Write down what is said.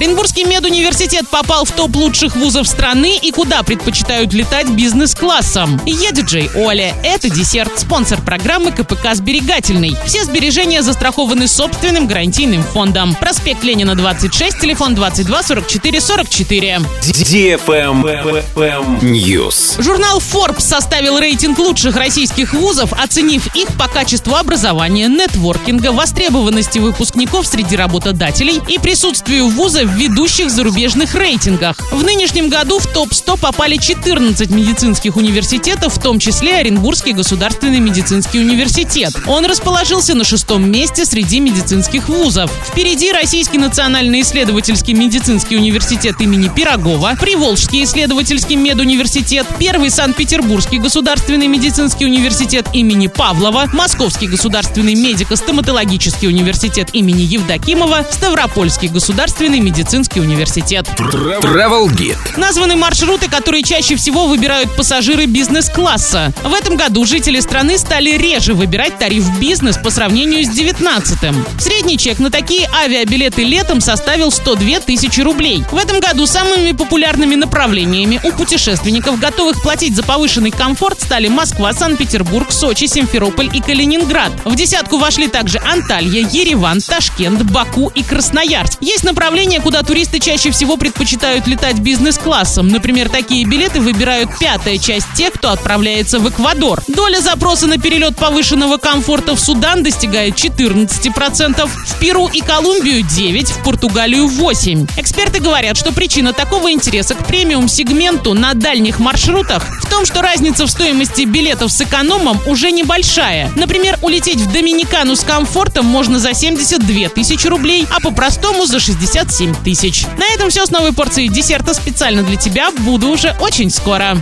Оренбургский медуниверситет попал в топ лучших вузов страны и куда предпочитают летать бизнес-классом. Я диджей Оля. Это десерт, спонсор программы КПК «Сберегательный». Все сбережения застрахованы собственным гарантийным фондом. Проспект Ленина, 26, телефон 22 44 44. News. Журнал Forbes составил рейтинг лучших российских вузов, оценив их по качеству образования, нетворкинга, востребованности выпускников среди работодателей и присутствию вуза в ведущих зарубежных рейтингах. В нынешнем году в топ-100 попали 14 медицинских университетов, в том числе Оренбургский государственный медицинский университет. Он расположился на шестом месте среди медицинских вузов. Впереди Российский национальный исследовательский медицинский университет имени Пирогова, Приволжский исследовательский медуниверситет, Первый Санкт-Петербургский государственный медицинский университет имени Павлова, Московский государственный медико-стоматологический университет имени Евдокимова, Ставропольский государственный медицинский университет. Travel Guide. Названы маршруты, которые чаще всего выбирают пассажиры бизнес-класса. В этом году жители страны стали реже выбирать тариф бизнес по сравнению с 19-м. Средний чек на такие авиабилеты летом составил 102 тысячи рублей. В этом году самыми популярными направлениями у путешественников, готовых платить за повышенный комфорт, стали Москва, Санкт-Петербург, Сочи, Симферополь и Калининград. В десятку вошли также Анталья, Ереван, Ташкент, Баку и Красноярск. Есть направления, куда туристы чаще всего предпочитают летать бизнес-классом. Например, такие билеты выбирают пятая часть тех, кто отправляется в Эквадор. Доля запроса на перелет повышенного комфорта в Судан достигает 14%, в Перу и Колумбию 9%, в Португалию 8%. Эксперты говорят, что причина такого интереса к премиум-сегменту на дальних маршрутах в том, что разница в стоимости билетов с экономом уже небольшая. Например, улететь в Доминикану с комфортом можно за 72 тысячи рублей, а по-простому за 67 тысяч. На этом все с новой порцией десерта специально для тебя. Буду уже очень скоро.